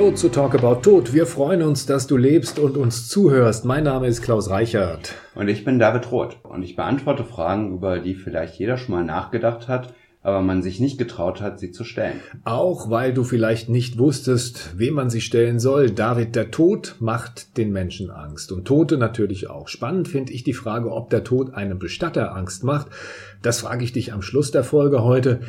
Hallo zu Talk About Tod. Wir freuen uns, dass du lebst und uns zuhörst. Mein Name ist Klaus Reichert. Und ich bin David Roth. Und ich beantworte Fragen, über die vielleicht jeder schon mal nachgedacht hat, aber man sich nicht getraut hat, sie zu stellen. Auch weil du vielleicht nicht wusstest, wem man sie stellen soll. David, der Tod macht den Menschen Angst. Und Tote natürlich auch. Spannend finde ich die Frage, ob der Tod einem Bestatter Angst macht. Das frage ich dich am Schluss der Folge heute.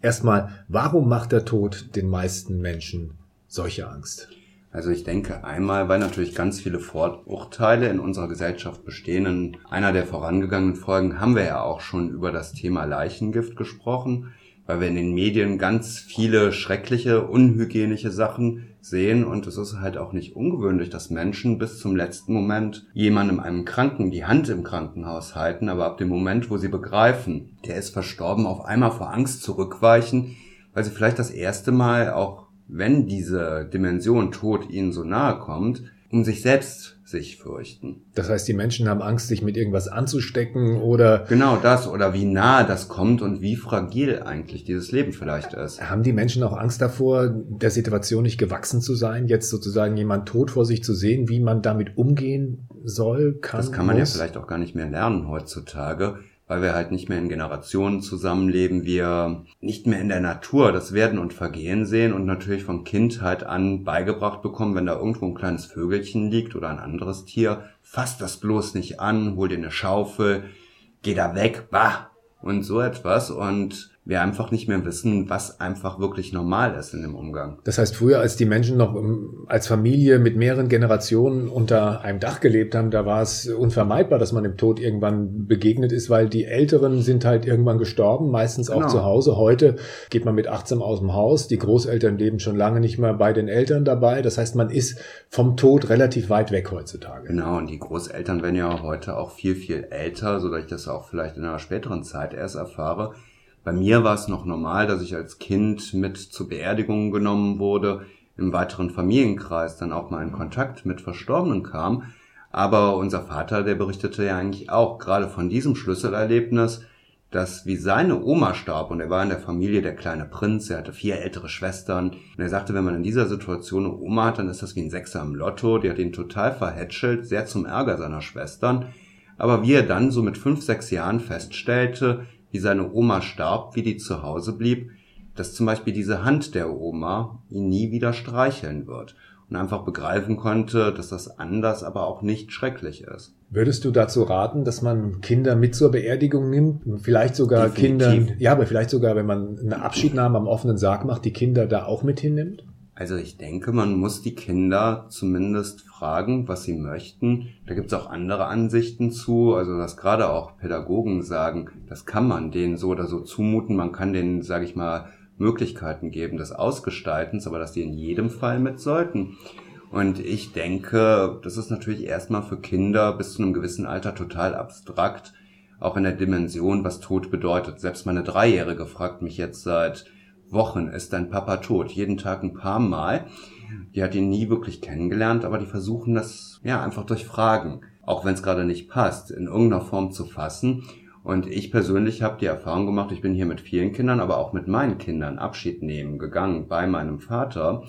Erstmal, warum macht der Tod den meisten Menschen solche Angst? Also ich denke einmal, weil natürlich ganz viele Vorurteile in unserer Gesellschaft bestehen. In einer der vorangegangenen Folgen haben wir ja auch schon über das Thema Leichengift gesprochen, weil wir in den Medien ganz viele schreckliche, unhygienische Sachen sehen und es ist halt auch nicht ungewöhnlich, dass Menschen bis zum letzten Moment jemandem einem Kranken die Hand im Krankenhaus halten, aber ab dem Moment, wo sie begreifen, der ist verstorben, auf einmal vor Angst zurückweichen, weil sie vielleicht das erste Mal auch wenn diese Dimension Tod ihnen so nahe kommt, um sich selbst sich fürchten. Das heißt, die Menschen haben Angst, sich mit irgendwas anzustecken oder. Genau das, oder wie nahe das kommt und wie fragil eigentlich dieses Leben vielleicht ist. Haben die Menschen auch Angst davor, der Situation nicht gewachsen zu sein, jetzt sozusagen jemand tot vor sich zu sehen, wie man damit umgehen soll, kann? Das kann man muss? ja vielleicht auch gar nicht mehr lernen heutzutage weil wir halt nicht mehr in Generationen zusammenleben, wir nicht mehr in der Natur das Werden und Vergehen sehen und natürlich von Kindheit an beigebracht bekommen, wenn da irgendwo ein kleines Vögelchen liegt oder ein anderes Tier, fass das bloß nicht an, hol dir eine Schaufel, geh da weg, bah, und so etwas. Und wir einfach nicht mehr wissen, was einfach wirklich normal ist in dem Umgang. Das heißt, früher, als die Menschen noch ähm, als Familie mit mehreren Generationen unter einem Dach gelebt haben, da war es unvermeidbar, dass man dem Tod irgendwann begegnet ist, weil die Älteren sind halt irgendwann gestorben, meistens auch genau. zu Hause. Heute geht man mit 18 aus dem Haus, die Großeltern leben schon lange nicht mehr bei den Eltern dabei. Das heißt, man ist vom Tod relativ weit weg heutzutage. Genau, und die Großeltern werden ja heute auch viel, viel älter, sodass ich das auch vielleicht in einer späteren Zeit erst erfahre. Bei mir war es noch normal, dass ich als Kind mit zu Beerdigungen genommen wurde, im weiteren Familienkreis dann auch mal in Kontakt mit Verstorbenen kam. Aber unser Vater, der berichtete ja eigentlich auch gerade von diesem Schlüsselerlebnis, dass wie seine Oma starb und er war in der Familie der kleine Prinz, er hatte vier ältere Schwestern und er sagte, wenn man in dieser Situation eine Oma hat, dann ist das wie ein Sechser im Lotto, die hat ihn total verhätschelt, sehr zum Ärger seiner Schwestern. Aber wie er dann so mit fünf, sechs Jahren feststellte, wie seine Oma starb, wie die zu Hause blieb, dass zum Beispiel diese Hand der Oma ihn nie wieder streicheln wird und einfach begreifen konnte, dass das anders, aber auch nicht schrecklich ist. Würdest du dazu raten, dass man Kinder mit zur Beerdigung nimmt? Vielleicht sogar Definitiv. Kinder, ja, aber vielleicht sogar, wenn man eine Abschiednahme am offenen Sarg macht, die Kinder da auch mit hinnimmt? Also ich denke, man muss die Kinder zumindest fragen, was sie möchten. Da gibt es auch andere Ansichten zu, also dass gerade auch Pädagogen sagen, das kann man denen so oder so zumuten, man kann denen, sage ich mal, Möglichkeiten geben des Ausgestaltens, aber dass die in jedem Fall mit sollten. Und ich denke, das ist natürlich erstmal für Kinder bis zu einem gewissen Alter total abstrakt, auch in der Dimension, was Tod bedeutet. Selbst meine Dreijährige fragt mich jetzt seit Wochen ist dein Papa tot. Jeden Tag ein paar Mal. Die hat ihn nie wirklich kennengelernt, aber die versuchen das ja einfach durch Fragen, auch wenn es gerade nicht passt, in irgendeiner Form zu fassen. Und ich persönlich habe die Erfahrung gemacht, ich bin hier mit vielen Kindern, aber auch mit meinen Kindern Abschied nehmen gegangen bei meinem Vater.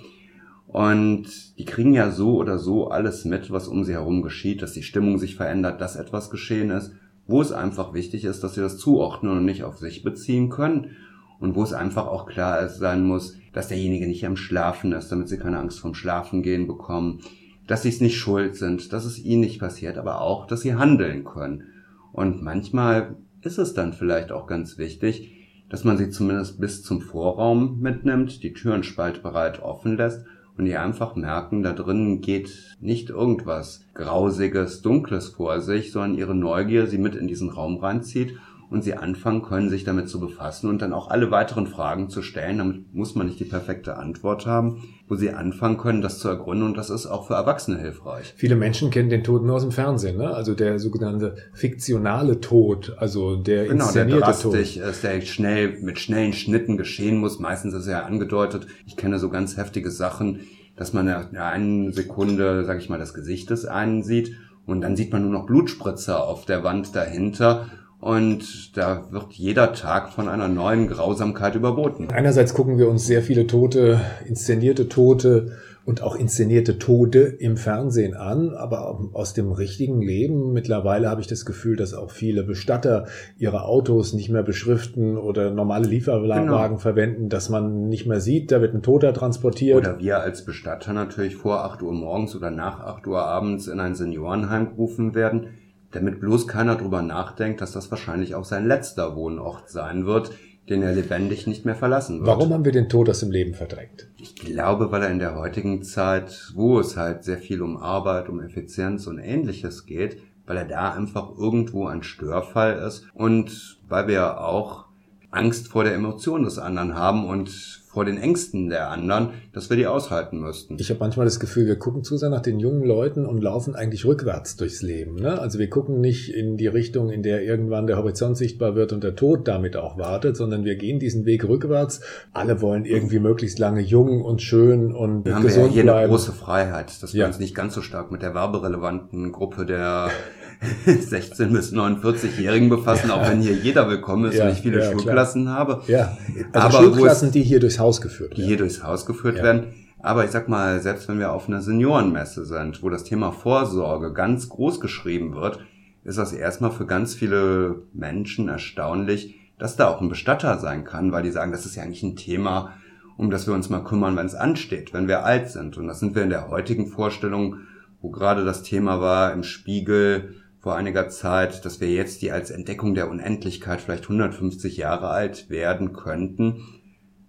Und die kriegen ja so oder so alles mit, was um sie herum geschieht, dass die Stimmung sich verändert, dass etwas geschehen ist, wo es einfach wichtig ist, dass sie das zuordnen und nicht auf sich beziehen können und wo es einfach auch klar sein muss, dass derjenige nicht am Schlafen ist, damit sie keine Angst vom Schlafen gehen bekommen, dass sie es nicht schuld sind, dass es ihnen nicht passiert, aber auch, dass sie handeln können. Und manchmal ist es dann vielleicht auch ganz wichtig, dass man sie zumindest bis zum Vorraum mitnimmt, die Türen spaltbereit offen lässt und die einfach merken, da drinnen geht nicht irgendwas Grausiges, Dunkles vor sich, sondern ihre Neugier sie mit in diesen Raum reinzieht und sie anfangen können, sich damit zu befassen und dann auch alle weiteren Fragen zu stellen. Damit muss man nicht die perfekte Antwort haben, wo sie anfangen können, das zu ergründen und das ist auch für Erwachsene hilfreich. Viele Menschen kennen den Tod nur aus dem Fernsehen, ne? also der sogenannte fiktionale Tod, also der genau, inszenierte der drastisch Tod. ist, der schnell mit schnellen Schnitten geschehen muss. Meistens ist er ja angedeutet. Ich kenne so ganz heftige Sachen, dass man in einer Sekunde, sag ich mal, das Gesicht des einen sieht und dann sieht man nur noch Blutspritzer auf der Wand dahinter Und da wird jeder Tag von einer neuen Grausamkeit überboten. Einerseits gucken wir uns sehr viele Tote, inszenierte Tote und auch inszenierte Tode im Fernsehen an, aber aus dem richtigen Leben mittlerweile habe ich das Gefühl, dass auch viele Bestatter ihre Autos nicht mehr beschriften oder normale Lieferwagen genau. verwenden, dass man nicht mehr sieht, da wird ein Toter transportiert. Oder wir als Bestatter natürlich vor 8 Uhr morgens oder nach 8 Uhr abends in ein Seniorenheim gerufen werden, damit bloß keiner drüber nachdenkt, dass das wahrscheinlich auch sein letzter Wohnort sein wird, den er lebendig nicht mehr verlassen wird. Warum haben wir den Tod aus dem Leben verdrängt? Ich glaube, weil er in der heutigen Zeit, wo es halt sehr viel um Arbeit, um Effizienz und ähnliches geht, weil er da einfach irgendwo ein Störfall ist und weil wir auch Angst vor der Emotion des anderen haben und vor den Ängsten der anderen, dass wir die aushalten müssten. Ich habe manchmal das Gefühl, wir gucken zu sehr nach den jungen Leuten und laufen eigentlich rückwärts durchs Leben. Ne? Also wir gucken nicht in die Richtung, in der irgendwann der Horizont sichtbar wird und der Tod damit auch wartet, sondern wir gehen diesen Weg rückwärts. Alle wollen irgendwie möglichst lange jung und schön und wir gesund haben ja hier eine große Freiheit, dass wir ja. uns nicht ganz so stark mit der werberelevanten Gruppe der 16 bis 49-Jährigen befassen, ja. auch wenn hier jeder willkommen ist ja, und ich viele ja, Schulklassen klar. habe. Ja, also aber Schulklassen, die hier durchs Haus geführt werden. Die hier durchs Haus geführt werden. Aber ich sag mal, selbst wenn wir auf einer Seniorenmesse sind, wo das Thema Vorsorge ganz groß geschrieben wird, ist das erstmal für ganz viele Menschen erstaunlich, dass da auch ein Bestatter sein kann, weil die sagen, das ist ja eigentlich ein Thema, um das wir uns mal kümmern, wenn es ansteht, wenn wir alt sind. Und das sind wir in der heutigen Vorstellung, wo gerade das Thema war im Spiegel, vor einiger Zeit, dass wir jetzt die als Entdeckung der Unendlichkeit vielleicht 150 Jahre alt werden könnten,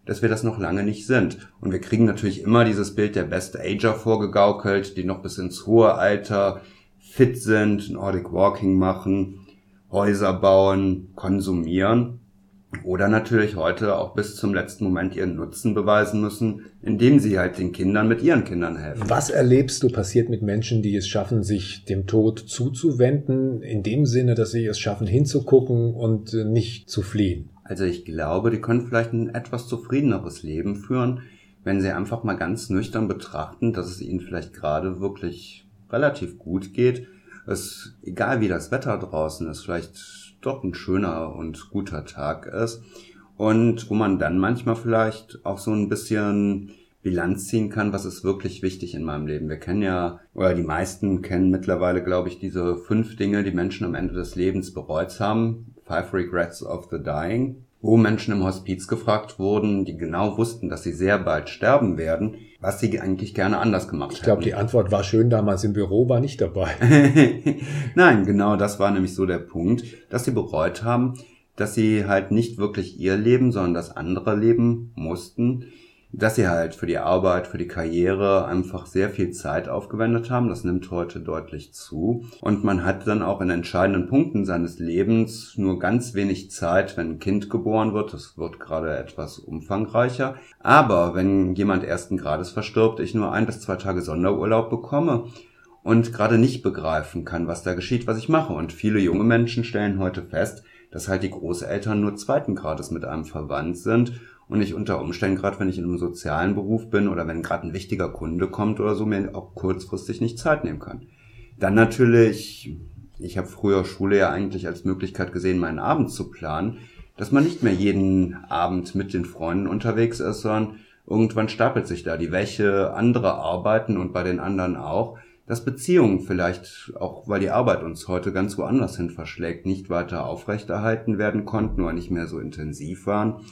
dass wir das noch lange nicht sind. Und wir kriegen natürlich immer dieses Bild der Best Ager vorgegaukelt, die noch bis ins hohe Alter fit sind, Nordic Walking machen, Häuser bauen, konsumieren. Oder natürlich heute auch bis zum letzten Moment ihren Nutzen beweisen müssen, indem sie halt den Kindern mit ihren Kindern helfen. Was erlebst du passiert mit Menschen, die es schaffen, sich dem Tod zuzuwenden, in dem Sinne, dass sie es schaffen, hinzugucken und nicht zu fliehen? Also ich glaube, die können vielleicht ein etwas zufriedeneres Leben führen, wenn sie einfach mal ganz nüchtern betrachten, dass es ihnen vielleicht gerade wirklich relativ gut geht. Es, egal wie das Wetter draußen ist, vielleicht doch ein schöner und guter Tag ist. Und wo man dann manchmal vielleicht auch so ein bisschen Bilanz ziehen kann, was ist wirklich wichtig in meinem Leben. Wir kennen ja, oder die meisten kennen mittlerweile, glaube ich, diese fünf Dinge, die Menschen am Ende des Lebens bereut haben. Five Regrets of the Dying wo Menschen im Hospiz gefragt wurden, die genau wussten, dass sie sehr bald sterben werden, was sie eigentlich gerne anders gemacht hätten. Ich glaube, die Antwort war schön damals im Büro, war nicht dabei. Nein, genau das war nämlich so der Punkt, dass sie bereut haben, dass sie halt nicht wirklich ihr Leben, sondern das andere leben mussten, dass sie halt für die Arbeit, für die Karriere einfach sehr viel Zeit aufgewendet haben. Das nimmt heute deutlich zu. Und man hat dann auch in entscheidenden Punkten seines Lebens nur ganz wenig Zeit, wenn ein Kind geboren wird. Das wird gerade etwas umfangreicher. Aber wenn jemand ersten Grades verstirbt, ich nur ein bis zwei Tage Sonderurlaub bekomme, und gerade nicht begreifen kann, was da geschieht, was ich mache. Und viele junge Menschen stellen heute fest, dass halt die Großeltern nur zweiten Grades mit einem verwandt sind und ich unter Umständen, gerade wenn ich in einem sozialen Beruf bin oder wenn gerade ein wichtiger Kunde kommt oder so, mir auch kurzfristig nicht Zeit nehmen kann. Dann natürlich, ich habe früher Schule ja eigentlich als Möglichkeit gesehen, meinen Abend zu planen, dass man nicht mehr jeden Abend mit den Freunden unterwegs ist, sondern irgendwann stapelt sich da die Wäsche, andere arbeiten und bei den anderen auch, dass Beziehungen vielleicht, auch weil die Arbeit uns heute ganz woanders hin verschlägt, nicht weiter aufrechterhalten werden konnten oder nicht mehr so intensiv waren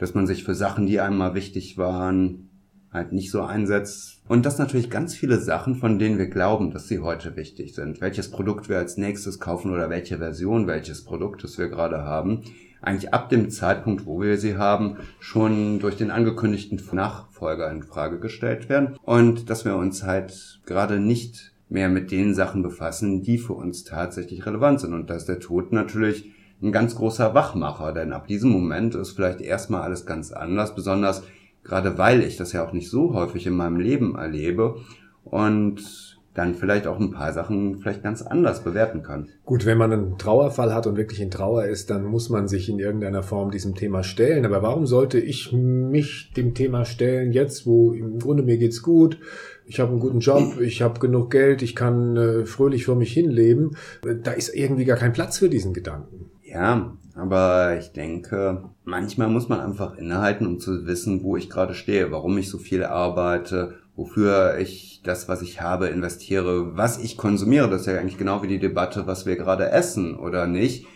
dass man sich für Sachen, die einem mal wichtig waren, halt nicht so einsetzt. Und das natürlich ganz viele Sachen, von denen wir glauben, dass sie heute wichtig sind. Welches Produkt wir als nächstes kaufen oder welche Version welches Produktes wir gerade haben. Eigentlich ab dem Zeitpunkt, wo wir sie haben, schon durch den angekündigten Nachfolger in Frage gestellt werden. Und dass wir uns halt gerade nicht mehr mit den Sachen befassen, die für uns tatsächlich relevant sind. Und dass der Tod natürlich ein ganz großer Wachmacher, denn ab diesem Moment ist vielleicht erstmal alles ganz anders, besonders gerade weil ich das ja auch nicht so häufig in meinem Leben erlebe und dann vielleicht auch ein paar Sachen vielleicht ganz anders bewerten kann. Gut, wenn man einen Trauerfall hat und wirklich in Trauer ist, dann muss man sich in irgendeiner Form diesem Thema stellen. Aber warum sollte ich mich dem Thema stellen jetzt, wo im Grunde mir geht's gut, ich habe einen guten Job, ich habe genug Geld, ich kann äh, fröhlich vor mich hinleben. Da ist irgendwie gar kein Platz für diesen Gedanken. Ja, aber ich denke, manchmal muss man einfach innehalten, um zu wissen, wo ich gerade stehe, warum ich so viel arbeite, wofür ich das, was ich habe, investiere, was ich konsumiere. Das ist ja eigentlich genau wie die Debatte, was wir gerade essen oder nicht.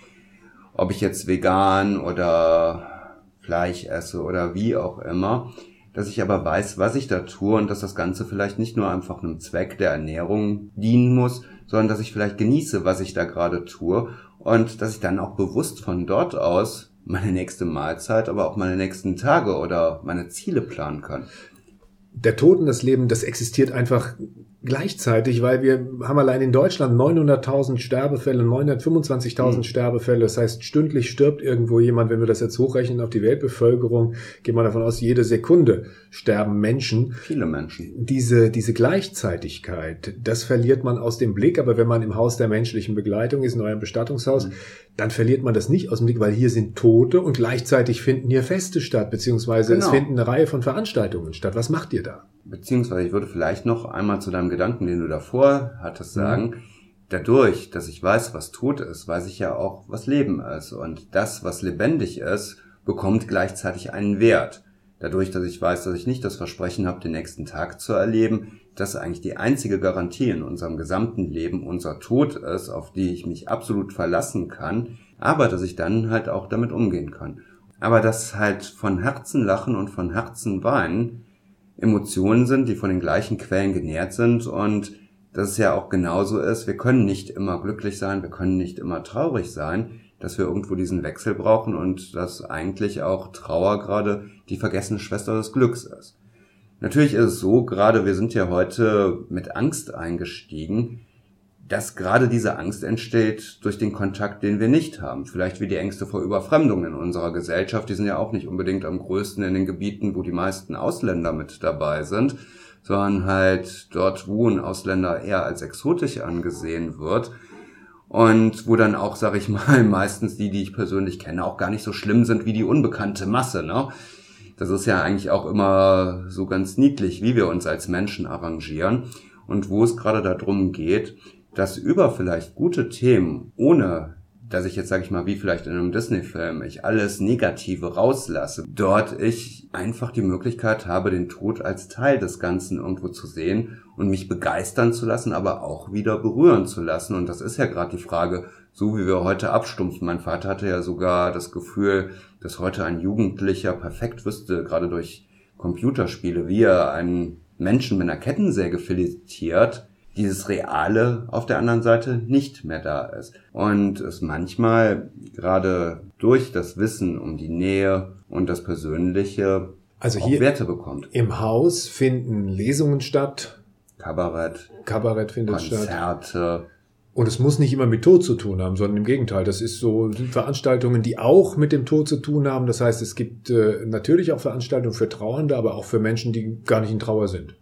Ob ich jetzt vegan oder Fleisch esse oder wie auch immer. Dass ich aber weiß, was ich da tue und dass das Ganze vielleicht nicht nur einfach einem Zweck der Ernährung dienen muss, sondern dass ich vielleicht genieße, was ich da gerade tue und dass ich dann auch bewusst von dort aus meine nächste Mahlzeit, aber auch meine nächsten Tage oder meine Ziele planen kann. Der Tod und das Leben, das existiert einfach gleichzeitig, weil wir haben allein in Deutschland 900.000 Sterbefälle, 925.000 mhm. Sterbefälle. Das heißt, stündlich stirbt irgendwo jemand. Wenn wir das jetzt hochrechnen auf die Weltbevölkerung, gehen wir davon aus, jede Sekunde sterben Menschen. Viele Menschen. Diese, diese Gleichzeitigkeit, das verliert man aus dem Blick. Aber wenn man im Haus der menschlichen Begleitung ist, in eurem Bestattungshaus, mhm. dann verliert man das nicht aus dem Blick, weil hier sind Tote und gleichzeitig finden hier Feste statt, beziehungsweise genau. es finden eine Reihe von Veranstaltungen statt. Was macht ihr da? Beziehungsweise ich würde vielleicht noch einmal zu deinem Gedanken, den du davor hattest, mhm. sagen, mhm. dadurch, dass ich weiß, was tot ist, weiß ich ja auch, was Leben ist. Und das, was lebendig ist, bekommt gleichzeitig einen Wert. Dadurch, dass ich weiß, dass ich nicht das Versprechen habe, den nächsten Tag zu erleben, dass eigentlich die einzige Garantie in unserem gesamten Leben unser Tod ist, auf die ich mich absolut verlassen kann, aber dass ich dann halt auch damit umgehen kann. Aber das halt von Herzen lachen und von Herzen weinen, Emotionen sind, die von den gleichen Quellen genährt sind und dass es ja auch genauso ist, wir können nicht immer glücklich sein, wir können nicht immer traurig sein, dass wir irgendwo diesen Wechsel brauchen und dass eigentlich auch Trauer gerade die vergessene Schwester des Glücks ist. Natürlich ist es so, gerade wir sind ja heute mit Angst eingestiegen, dass gerade diese Angst entsteht durch den Kontakt, den wir nicht haben. Vielleicht wie die Ängste vor Überfremdung in unserer Gesellschaft. Die sind ja auch nicht unbedingt am größten in den Gebieten, wo die meisten Ausländer mit dabei sind, sondern halt dort, wo ein Ausländer eher als exotisch angesehen wird. Und wo dann auch, sag ich mal, meistens die, die ich persönlich kenne, auch gar nicht so schlimm sind wie die unbekannte Masse, ne? Das ist ja eigentlich auch immer so ganz niedlich, wie wir uns als Menschen arrangieren. Und wo es gerade darum geht, dass über vielleicht gute Themen, ohne dass ich jetzt, sage ich mal, wie vielleicht in einem Disney-Film, ich alles Negative rauslasse, dort ich einfach die Möglichkeit habe, den Tod als Teil des Ganzen irgendwo zu sehen und mich begeistern zu lassen, aber auch wieder berühren zu lassen. Und das ist ja gerade die Frage, so wie wir heute abstumpfen. Mein Vater hatte ja sogar das Gefühl, dass heute ein Jugendlicher perfekt wüsste, gerade durch Computerspiele, wie er einen Menschen mit einer Kettensäge filetiert, dieses Reale auf der anderen Seite nicht mehr da ist. Und es manchmal gerade durch das Wissen um die Nähe und das Persönliche also hier Werte bekommt. Im Haus finden Lesungen statt. Kabarett. Kabarett findet Konzerte, statt. Konzerte. Und es muss nicht immer mit Tod zu tun haben, sondern im Gegenteil. Das ist so sind Veranstaltungen, die auch mit dem Tod zu tun haben. Das heißt, es gibt äh, natürlich auch Veranstaltungen für Trauernde, aber auch für Menschen, die gar nicht in Trauer sind.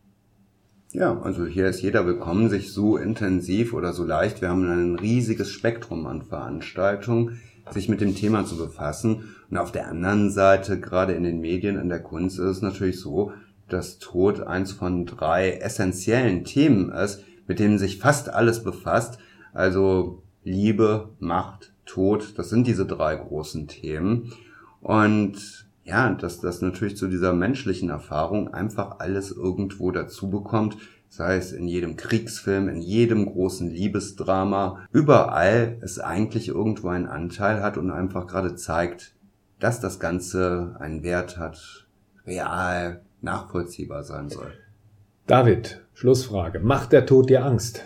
Ja, also hier ist jeder willkommen, sich so intensiv oder so leicht. Wir haben ein riesiges Spektrum an Veranstaltungen, sich mit dem Thema zu befassen. Und auf der anderen Seite, gerade in den Medien, in der Kunst, ist es natürlich so, dass Tod eins von drei essentiellen Themen ist, mit denen sich fast alles befasst. Also Liebe, Macht, Tod, das sind diese drei großen Themen. Und ja, dass das natürlich zu dieser menschlichen Erfahrung einfach alles irgendwo dazu bekommt, sei es in jedem Kriegsfilm, in jedem großen Liebesdrama, überall es eigentlich irgendwo einen Anteil hat und einfach gerade zeigt, dass das Ganze einen Wert hat, real, nachvollziehbar sein soll. David, Schlussfrage. Macht der Tod dir Angst?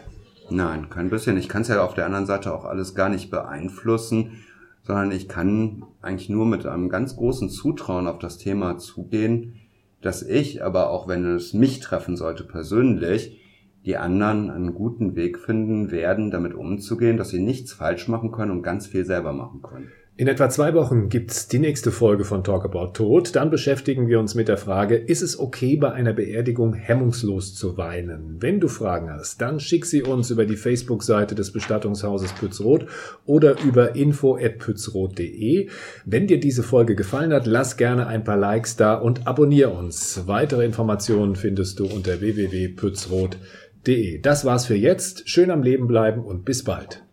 Nein, kein bisschen. Ich kann es ja auf der anderen Seite auch alles gar nicht beeinflussen sondern ich kann eigentlich nur mit einem ganz großen Zutrauen auf das Thema zugehen, dass ich, aber auch wenn es mich treffen sollte persönlich, die anderen einen guten Weg finden werden, damit umzugehen, dass sie nichts falsch machen können und ganz viel selber machen können. In etwa zwei Wochen gibt's die nächste Folge von Talk About Tod. Dann beschäftigen wir uns mit der Frage, ist es okay, bei einer Beerdigung hemmungslos zu weinen? Wenn du Fragen hast, dann schick sie uns über die Facebook-Seite des Bestattungshauses Pützroth oder über info.pützroth.de. Wenn dir diese Folge gefallen hat, lass gerne ein paar Likes da und abonniere uns. Weitere Informationen findest du unter www.pützroth.de. Das war's für jetzt. Schön am Leben bleiben und bis bald.